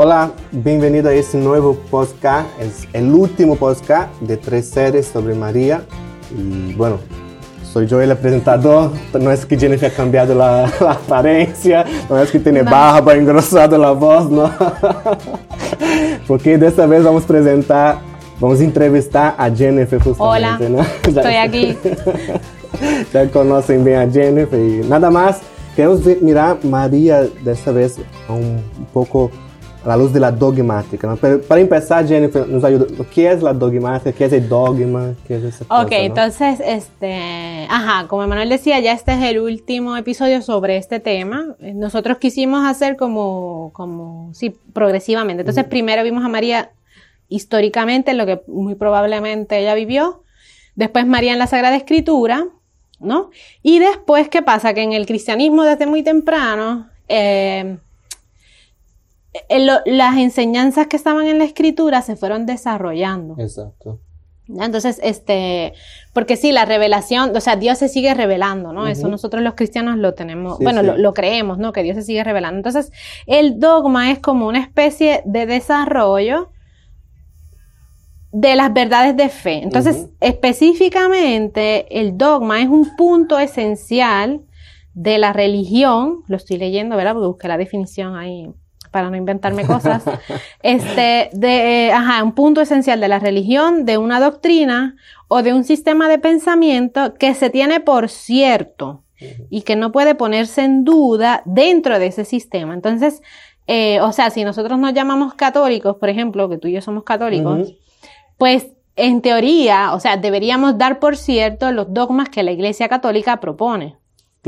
Hola, bienvenido a este nuevo podcast. Es el último podcast de tres series sobre María. Y bueno, soy yo el presentador. No es que Jennifer ha cambiado la, la apariencia, no es que tiene No. barba, engrosado la voz, no. Porque desta vez vamos a presentar, vamos a entrevistar a Jennifer Hola, justamente, ¿no? Ya- estoy aquí. ya conocen bien a Jennifer y nada más. Queremos mirar María desta vez un poco a la luz de la dogmática. ¿no? Pero para empezar, Jennifer, nos ayuda. ¿Qué es la dogmática? ¿Qué es el dogma? ¿Qué es esa cosa, Ok, no? entonces, este, ajá, como Emanuel decía, ya este es el último episodio sobre este tema. Nosotros quisimos hacer como, como, sí, progresivamente. Entonces, primero vimos a María históricamente, lo que muy probablemente ella vivió. Después María en la Sagrada Escritura, ¿no? Y después, ¿qué pasa? Que en el cristianismo desde muy temprano, eh, las enseñanzas que estaban en la escritura se fueron desarrollando. Exacto. Entonces, este, porque sí, la revelación, o sea, Dios se sigue revelando, ¿no? Eso nosotros los cristianos lo tenemos, Sí, bueno, sí. Lo, lo creemos, ¿no? Que Dios se sigue revelando. Entonces, el dogma es como una especie de desarrollo de las verdades de fe. Entonces, específicamente, el dogma es un punto esencial de la religión, lo estoy leyendo, ¿verdad? Porque busqué la definición ahí para no inventarme cosas. este, de, ajá, un punto esencial de la religión, de una doctrina o de un sistema de pensamiento que se tiene por cierto y que no puede ponerse en duda dentro de ese sistema. Entonces, eh, o sea, si nosotros nos llamamos católicos, por ejemplo, que tú y yo somos católicos, pues en teoría, o sea, deberíamos dar por cierto los dogmas que la Iglesia Católica propone.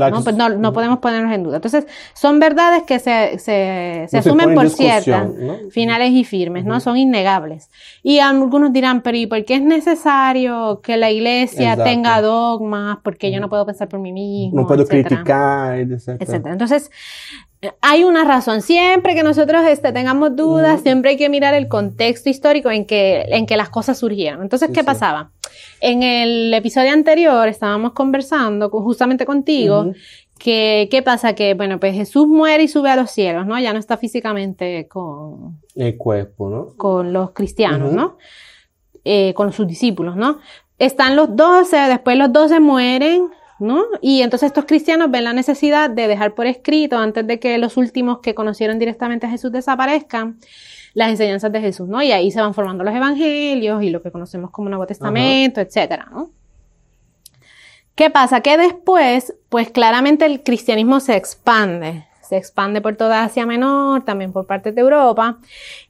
Claro ¿no? Pues sí. no, no podemos ponernos en duda. Entonces, son verdades que se, se, se No se asumen por ciertas, finales y firmes, ¿no? Son innegables. Y algunos dirán, pero ¿y por qué es necesario que la iglesia Exacto. tenga dogmas? Porque yo no puedo pensar por mí mismo, No puedo etcétera, criticar, etcétera. etcétera. Entonces, hay una razón. Siempre que nosotros este, tengamos dudas, siempre hay que mirar el contexto histórico en que, en que las cosas surgieron. Entonces, Sí, ¿qué sí. pasaba? En el episodio anterior estábamos conversando con- justamente contigo que, ¿qué pasa? Que, bueno, pues Jesús muere y sube a los cielos, ¿no? Ya no está físicamente con, El cuerpo, ¿no? con los cristianos. ¿no? Eh, con sus discípulos, ¿no? Están los doce, después los doce mueren, ¿no? Y entonces estos cristianos ven la necesidad de dejar por escrito, antes de que los últimos que conocieron directamente a Jesús desaparezcan, las enseñanzas de Jesús, ¿no? Y ahí se van formando los evangelios y lo que conocemos como Nuevo Testamento, etcétera, ¿no? ¿Qué pasa? Que después, pues claramente el cristianismo se expande. Se expande por toda Asia Menor, también por partes de Europa.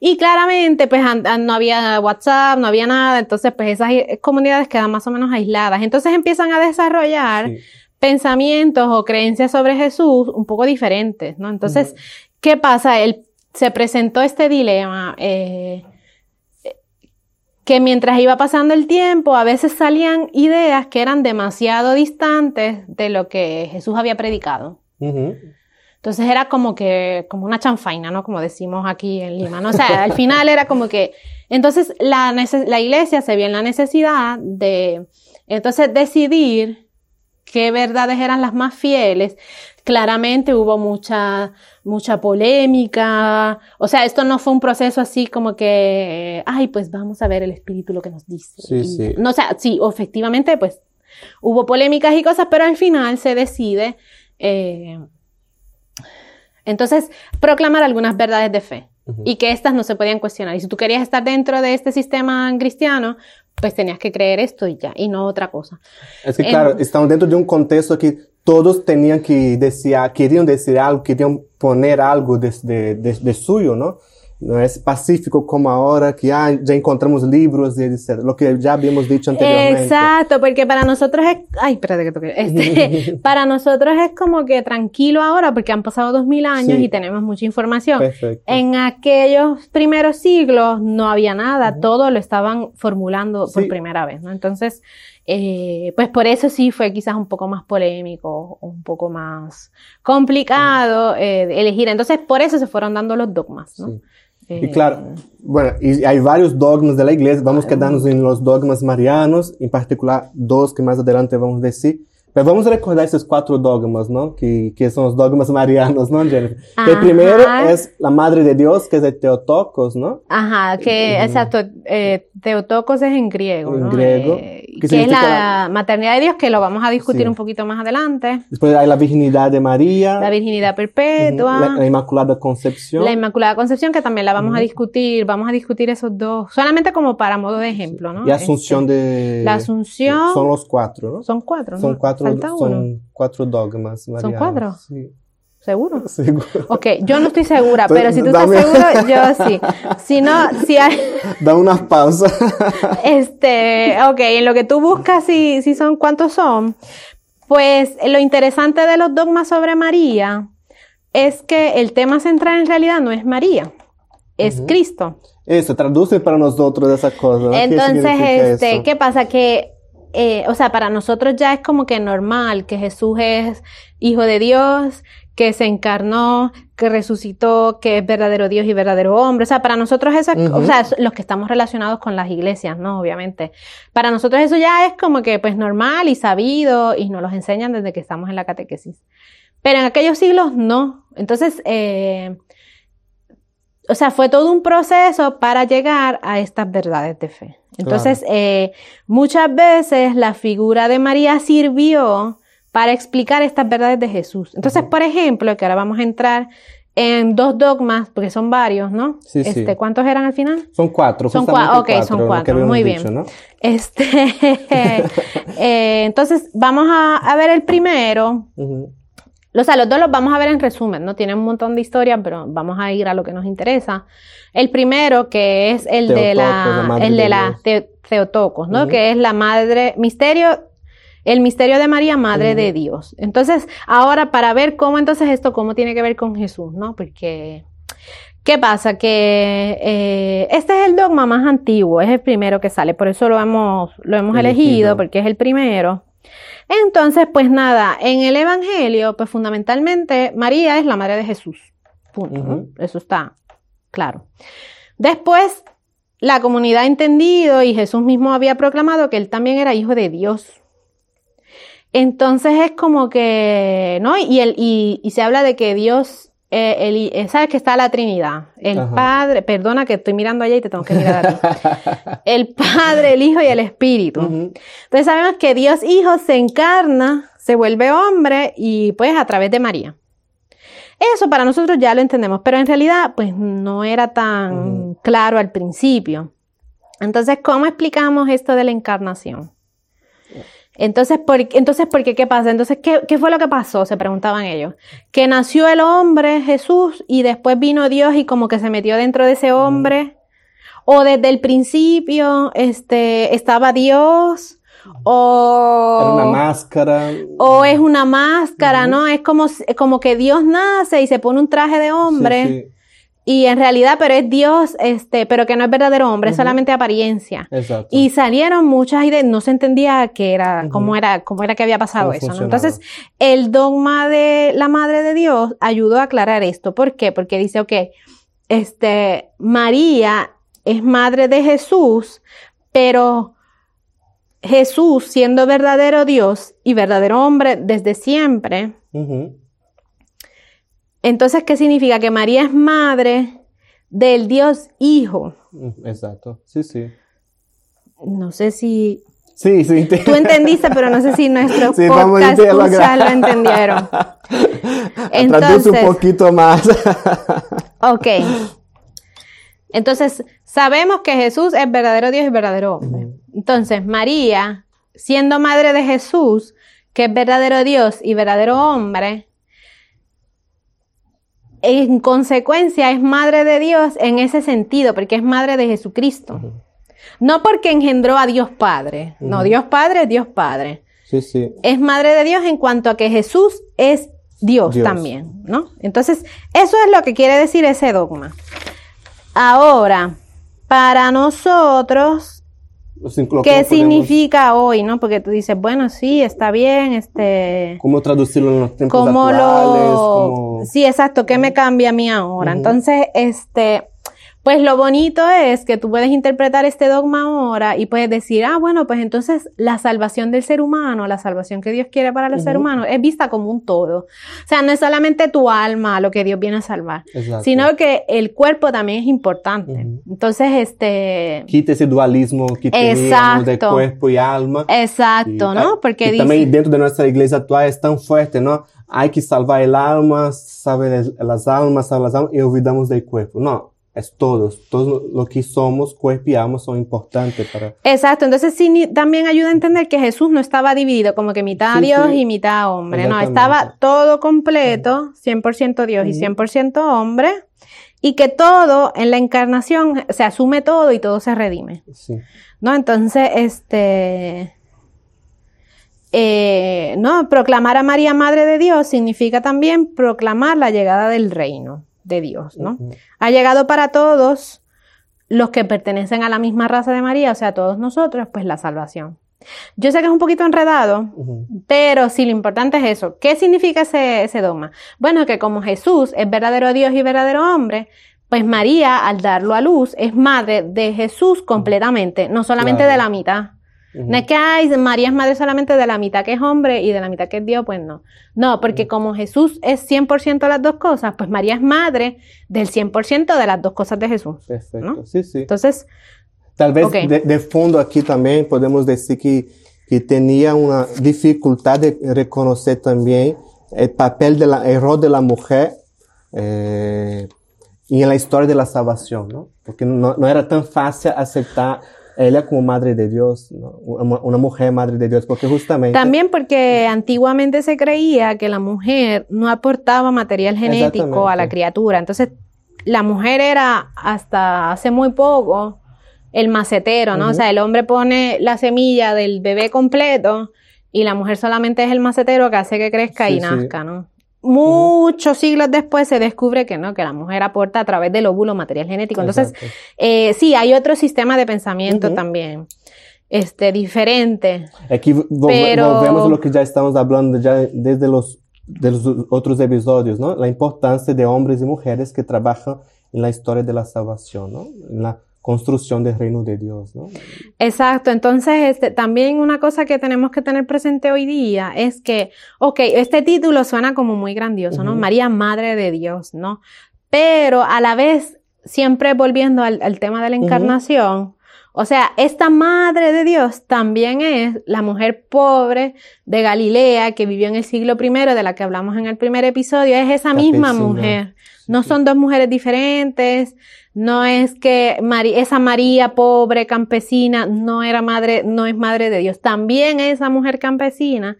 Y claramente, pues no había WhatsApp, no había nada. Entonces, pues esas comunidades quedan más o menos aisladas. Entonces empiezan a desarrollar Sí. pensamientos o creencias sobre Jesús un poco diferentes, ¿no? Entonces, ¿qué pasa? Él se presentó este dilema. eh, que mientras iba pasando el tiempo, a veces salían ideas que eran demasiado distantes de lo que Jesús había predicado. Entonces era como que, como una chanfaina, ¿no? Como decimos aquí en Lima, ¿no? O sea, al final era como que, entonces la, la iglesia se vio en la necesidad de, entonces decidir qué verdades eran las más fieles. Claramente hubo mucha, mucha polémica. O sea, esto no fue un proceso así como que, ay, pues vamos a ver el espíritu lo que nos dice. Sí, Y- sí. No, o sea, sí, efectivamente, pues hubo polémicas y cosas, pero al final se decide, eh, entonces, proclamar algunas verdades de fe y que éstas no se podían cuestionar. Y si tú querías estar dentro de este sistema cristiano, pues tenías que creer esto y ya, y no otra cosa. Es que, claro, estamos dentro de un contexto que todos tenían que decir, querían decir algo, querían poner algo de, de, de, de suyo, ¿no? No es pacífico como ahora que ah, ya encontramos libros y etc. Lo que ya habíamos dicho anteriormente. Exacto, porque para nosotros es, ay, espérate que toque, este, para nosotros es como que tranquilo ahora porque han pasado dos mil años Sí. y tenemos mucha información. Perfecto. En aquellos primeros siglos no había nada, todo lo estaban formulando por primera vez, ¿no? Entonces, eh, pues por eso sí fue quizás un poco más polémico, un poco más complicado eh, elegir. Entonces, por eso se fueron dando los dogmas, ¿no? Sí. Eh, Y claro, bueno, y hay varios dogmas de la iglesia, vamos a quedarnos en los dogmas marianos, en particular dos que más adelante vamos a decir, Pero vamos a recordar esos cuatro dogmas, ¿no? Que, que son los dogmas marianos, ¿no, Jennifer? Que Ajá. el primero es la Madre de Dios, que es de Teotocos, ¿no? Ajá, que exacto, eh, Teotocos es en griego, En ¿no? griego. Eh, ¿Qué que es la maternidad de Dios, que lo vamos a discutir Sí. un poquito más adelante. Después hay la virginidad de María. La virginidad perpetua. la, la Inmaculada Concepción. La Inmaculada Concepción, que también la vamos a discutir, vamos a discutir esos dos, solamente como para modo de ejemplo, ¿no? y Asunción Este, de... La Asunción. Son los cuatro, ¿no? Son cuatro, ¿no? Son cuatro, Falta uno, son cuatro dogmas marianos. cuatro? Sí, ¿seguro? seguro. Ok, yo no estoy segura, pero si tú estás seguro, yo sí. Si no, si hay, Da una pausa. este, ok, en lo que tú buscas si, si son cuántos son, pues lo interesante de los dogmas sobre María es que el tema central en realidad no es María, es. Cristo. Eso, traduce para nosotros esa cosa. ¿no? ¿Qué Entonces, significa este, eso? ¿qué pasa? Que, eh, o sea, para nosotros ya es como que normal que Jesús es hijo de Dios, que se encarnó, que resucitó, que es verdadero Dios y verdadero hombre. O sea, para nosotros eso, es- o Ujú. sea, los que estamos relacionados con las iglesias, ¿no? Obviamente. Para nosotros eso ya es como que, pues, normal y sabido y nos los enseñan desde que estamos en la catequesis. Pero en aquellos siglos no. Entonces, eh, o sea, fue todo un proceso para llegar a estas verdades de fe. Entonces, eh, muchas veces la figura de María sirvió para explicar estas verdades de Jesús. Entonces, por ejemplo, que ahora vamos a entrar en dos dogmas, porque son varios, ¿no? Sí, sí. este, ¿Cuántos eran al final? Son cuatro. Son justamente cua- ok, son cuatro, muy dicho, bien. ¿no? Este, eh, entonces, vamos a, a ver el primero. O sea, los dos los vamos a ver en resumen, ¿no? Tienen un montón de historias, pero vamos a ir a lo que nos interesa. El primero, que es el de Teotocos, la la, el de de la. Te- Theotokos, ¿no? Que es la madre, misterio, el misterio de María, madre de Dios. Entonces, ahora para ver cómo entonces esto, cómo tiene que ver con Jesús, ¿no? Porque, ¿qué pasa? Que eh, este es el dogma más antiguo, es el primero que sale, por eso lo hemos, lo hemos elegido, Elegido. porque es el primero. Entonces, pues nada, en el Evangelio, pues fundamentalmente María es la madre de Jesús. Punto. Eso está claro. Después, la comunidad ha entendido y Jesús mismo había proclamado que él también era hijo de Dios. Entonces es como que, ¿no? Y, el, y, y se habla de que Dios, eh, el- eh, sabes que está la Trinidad, el Ajá. Padre, perdona que estoy mirando allá y te tengo que mirar a ti. El Padre, el Hijo y el Espíritu. Entonces sabemos que Dios Hijo se encarna, se vuelve hombre y pues a través de María. Eso para nosotros ya lo entendemos, pero en realidad pues no era tan claro al principio. Entonces, ¿cómo explicamos esto de la encarnación? Entonces, ¿por, entonces, ¿por qué? ¿Qué pasa? Entonces, ¿qué, ¿qué fue lo que pasó? Se preguntaban ellos. Que nació el hombre, Jesús, y después vino Dios y como que se metió dentro de ese hombre. O desde el principio, este, estaba Dios. O, Era una máscara. o es una máscara. ¿no? Es como, como que Dios nace y se pone un traje de hombre. Sí, sí, Y en realidad, pero es Dios, este, pero que no es verdadero hombre, es solamente apariencia. exacto. Y salieron muchas ideas, no se entendía qué era, cómo era, cómo era que había pasado ¿Cómo eso, ¿no? Entonces, el dogma de la Madre de Dios ayudó a aclarar esto. ¿Por qué? Porque dice, ok, este, María es madre de Jesús, pero Jesús, siendo verdadero Dios y verdadero hombre desde siempre. Entonces, ¿qué significa? Que María es madre del Dios Hijo. Mm, Exacto. Sí, sí. No sé si Sí, sí. te- tú entendiste, pero no sé si nuestros Sí, podcast escuchas lo entendieron. Traduce Entonces- un poquito más. Ok. Entonces, sabemos que Jesús es verdadero Dios y verdadero hombre. Entonces, María, siendo madre de Jesús, que es verdadero Dios y verdadero hombre, en consecuencia es madre de Dios en ese sentido, porque es madre de Jesucristo. No porque engendró a Dios Padre. No. Dios Padre es Dios Padre. Sí, sí. es madre de Dios en cuanto a que Jesús es Dios, Dios. también, ¿no? Entonces, eso es lo que quiere decir ese dogma. Ahora, para nosotros, Lo ¿qué ¿cómo podemos- significa hoy, no? Porque tú dices, bueno, sí, está bien, este, ¿Cómo traducirlo en los tiempos ¿cómo actuales? lo... ¿Cómo- Sí, exacto, ¿qué me cambia a mí ahora? Entonces, este, Pues lo bonito es que tú puedes interpretar este dogma ahora y puedes decir, ah, bueno, pues entonces la salvación del ser humano, la salvación que Dios quiere para los seres humanos, es vista como un todo. O sea, no es solamente tu alma lo que Dios viene a salvar, sino que el cuerpo también es importante. Entonces, este... Quita ese dualismo que tenemos de cuerpo y alma. Exacto, ¿no? Porque y también dentro de nuestra iglesia actual es tan fuerte, ¿no? Hay que salvar el alma, saber las almas, salvar las almas y olvidamos del cuerpo. No, es todos, todo lo que somos, cuerpo y alma son importantes para... Exacto, entonces sí también ayuda a entender que Jesús no estaba dividido como que mitad Dios y mitad hombre, no, estaba todo completo, 100% Dios y 100% hombre, y que todo en la encarnación se asume todo y todo se redime. Sí. ¿No? Entonces, este... Eh, no, proclamar a María Madre de Dios significa también proclamar la llegada del reino de Dios, ¿no? Ha llegado para todos los que pertenecen a la misma raza de María, o sea, todos nosotros, pues la salvación. Yo sé que es un poquito enredado, pero sí lo importante es eso. ¿Qué significa ese, ese dogma? Bueno, que como Jesús es verdadero Dios y verdadero hombre, pues María, al darlo a luz, es madre de Jesús completamente, no solamente de la mitad. No es que ay, María es madre solamente de la mitad que es hombre y de la mitad que es Dios, pues no. No, porque como Jesús es 100% las dos cosas, pues María es madre del 100% de las dos cosas de Jesús. Perfecto, sí, sí. Entonces... Tal vez de, fondo aquí también podemos decir que, que tenía una dificultad de reconocer también el papel, de la, el rol de la mujer eh, y en la historia de la salvación, ¿no? Porque no, no era tan fácil aceptar ella como madre de Dios, una mujer madre de Dios, porque justamente... También porque antiguamente se creía que la mujer no aportaba material genético a la criatura, entonces la mujer era hasta hace muy poco el macetero, ¿no? O sea, el hombre pone la semilla del bebé completo y la mujer solamente es el macetero que hace que crezca y nazca, ¿no? Muchos siglos después se descubre que no, que la mujer aporta a través del óvulo material genético. Entonces, eh, sí, hay otro sistema de pensamiento también, este, diferente. Aquí pero... volvemos a lo que ya estamos hablando ya desde los, de los otros episodios, ¿no? La importancia de hombres y mujeres que trabajan en la historia de la salvación, ¿no? En la construcción del reino de Dios, ¿no? Exacto, entonces este, también una cosa que tenemos que tener presente hoy día es que, ok, este título suena como muy grandioso, ¿no? María, Madre de Dios, ¿no? Pero a la vez, siempre volviendo al, tema de la encarnación, o sea, esta Madre de Dios también es la mujer pobre de Galilea que vivió en el siglo I, de la que hablamos en el primer episodio, es esa misma mujer. No son dos mujeres diferentes, no es que esa María pobre campesina no era madre, no es madre de Dios. También esa mujer campesina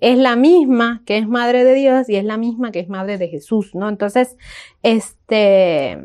es la misma que es madre de Dios y es la misma que es madre de Jesús, ¿no? Entonces, este...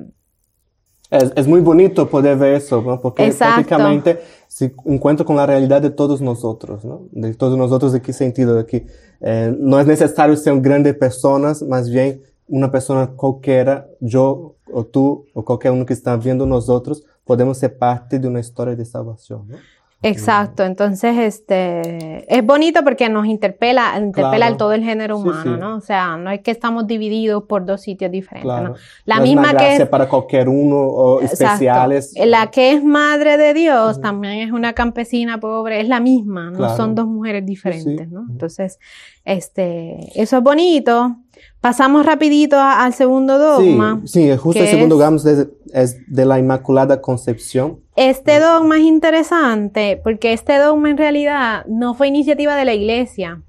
Es, muy bonito poder ver eso, ¿no? Porque prácticamente se encuentra con la realidad de todos nosotros, ¿no? De todos nosotros, ¿de qué sentido? De que eh, no es necesario ser grandes personas, más bien una persona cualquiera, yo o tú o cualquier uno que está viendo nosotros, podemos ser parte de una historia de salvación. ¿no? Exacto, entonces este es bonito porque nos interpela, interpela todo el género humano, ¿no? O sea, no es que estamos divididos por dos sitios diferentes, ¿no? La misma que es para cualquier uno o especiales. La que es madre de Dios también es una campesina pobre, es la misma, no son dos mujeres diferentes, ¿no? Entonces, este, eso es bonito. Pasamos rapidito al segundo dogma. Sí, sí justo el segundo dogma es, de la Inmaculada Concepción. Este dogma es interesante porque este dogma en realidad no fue iniciativa de la iglesia,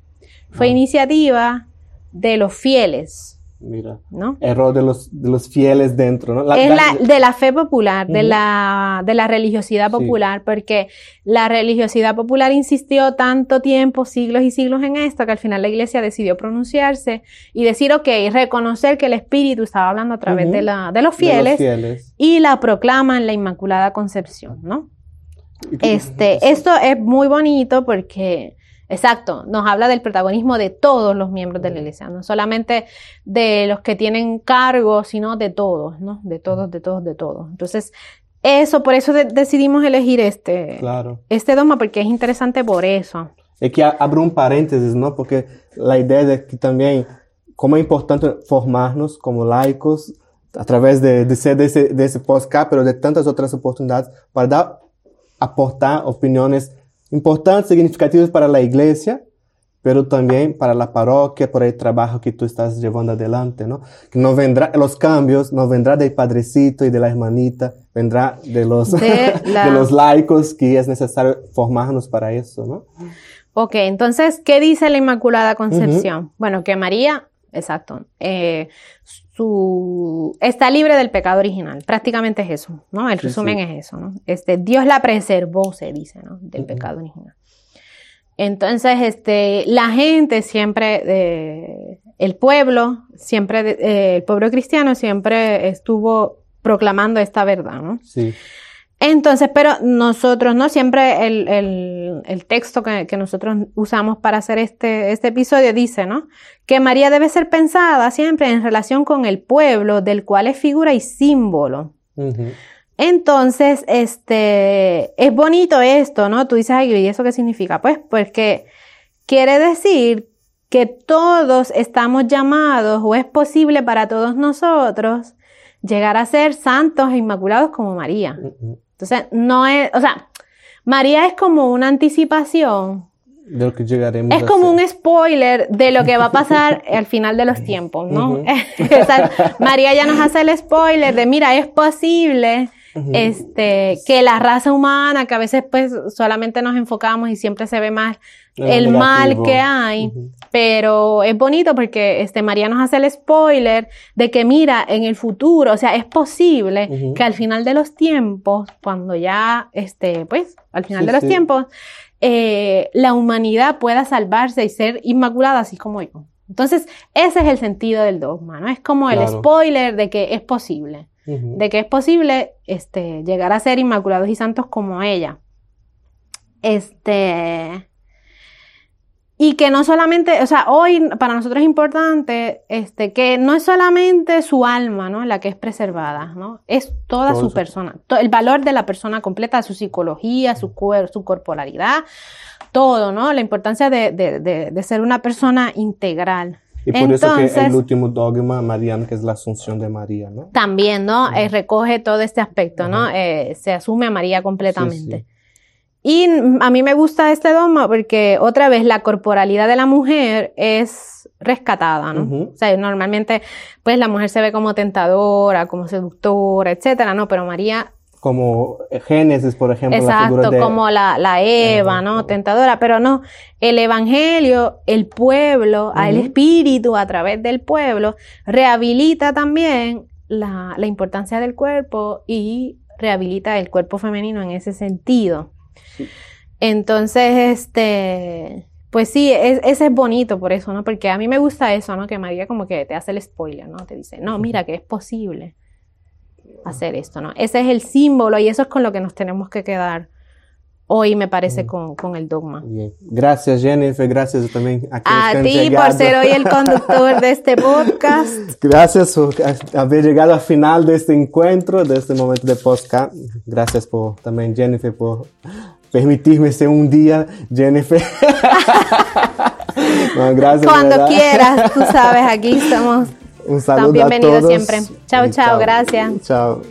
fue ah. iniciativa de los fieles. Mira, ¿no? Error de los, de los fieles dentro, ¿no? es la, de la fe popular, de, la, de la religiosidad popular, porque la religiosidad popular insistió tanto tiempo, siglos y siglos en esto, que al final la iglesia decidió pronunciarse y decir, ok, reconocer que el Espíritu estaba hablando a través de, la, de, los fieles, de los fieles y la proclama en la Inmaculada Concepción, ¿no? Este, esto es muy bonito porque Exacto, nos habla del protagonismo de todos los miembros de la iglesia, no solamente de los que tienen cargo, sino de todos, ¿no? De todos, de todos, de todos. Entonces, eso, por eso decidimos elegir este, claro. este dogma, porque es interesante por eso. Es que abro un paréntesis, ¿no? Porque la idea de que también, como es importante formarnos como laicos, a través de, de ser de ese, de ese podcast, pero de tantas otras oportunidades para dar, aportar opiniones importantes, significativas para la iglesia, pero también para la parroquia, por el trabajo que tú estás llevando adelante, ¿no? Que no vendrá, los cambios no vendrá del padrecito y de la hermanita, vendrá de los, de, de los laicos que es necesario formarnos para eso, ¿no? Ok, entonces, ¿qué dice la Inmaculada Concepción? Uh -huh. Bueno, que María, exacto, eh, su, está libre del pecado original, prácticamente es eso, ¿no? El sí, resumen sí. es eso, ¿no? Este, Dios la preservó, se dice, ¿no? Del uh -huh. pecado original. Entonces, este, la gente siempre, eh, el pueblo, siempre, eh, el pueblo cristiano siempre estuvo proclamando esta verdad, ¿no? Sí. Entonces, pero nosotros, ¿no? Siempre el, el, el texto que, que, nosotros usamos para hacer este, este episodio dice, ¿no? Que María debe ser pensada siempre en relación con el pueblo del cual es figura y símbolo. Uh -huh. Entonces, este, es bonito esto, ¿no? Tú dices, ay, ¿y eso qué significa? Pues, porque quiere decir que todos estamos llamados, o es posible para todos nosotros, llegar a ser santos e inmaculados como María. Entonces, no es, o sea, María es como una anticipación. De lo que llegaremos. Es como un spoiler de lo que va a pasar al final de los tiempos, ¿no? Uh -huh. o sea, María ya nos hace el spoiler de, mira, es posible Uh -huh. este, que la raza humana, que a veces pues solamente nos enfocamos y siempre se ve más el, el mal que hay, uh -huh. pero es bonito porque este, María nos hace el spoiler de que mira, en el futuro, o sea, es posible uh -huh. que al final de los tiempos, cuando ya, este, pues, al final sí, de los sí. tiempos, eh, la humanidad pueda salvarse y ser inmaculada así como yo. Entonces, ese es el sentido del dogma, ¿no? Es como claro. el spoiler de que es posible de que es posible este, llegar a ser inmaculados y santos como ella. Este. Y que no solamente, o sea, hoy para nosotros es importante este, que no es solamente su alma, ¿no? La que es preservada, ¿no? Es toda Todo su eso. persona. El valor de la persona completa, su psicología, su, cuer su corporalidad, todo, ¿no? La importancia de, de, de, de ser una persona integral. Y por Entonces, eso que el último dogma mariano, que es la asunción de María, ¿no? También, ¿no? Uh -huh. eh, recoge todo este aspecto, ¿no? Uh -huh. eh, se asume a María completamente. Sí, sí. Y a mí me gusta este dogma porque, otra vez, la corporalidad de la mujer es rescatada, ¿no? Uh -huh. O sea, normalmente, pues la mujer se ve como tentadora, como seductora, etcétera, ¿no? Pero María como Génesis, por ejemplo. Exacto, la de... como la, la Eva, ¿no? Tentadora, pero no, el Evangelio, el pueblo, uh -huh. el Espíritu a través del pueblo, rehabilita también la, la, importancia del cuerpo y rehabilita el cuerpo femenino en ese sentido. Sí. Entonces, este, pues sí, es, ese es bonito por eso, ¿no? Porque a mí me gusta eso, ¿no? Que María como que te hace el spoiler, ¿no? Te dice, no, mira que es posible hacer esto, ¿no? Ese es el símbolo y eso es con lo que nos tenemos que quedar hoy, me parece, con, con el dogma. Bien. Gracias, Jennifer. Gracias también a, a ti llegado. por ser hoy el conductor de este podcast. Gracias por haber llegado al final de este encuentro, de este momento de podcast. Gracias por también, Jennifer, por permitirme ser un día, Jennifer. no, gracias. Cuando quieras, tú sabes, aquí estamos un saludo Están bienvenidos siempre. Chao, chao, gracias. Chao.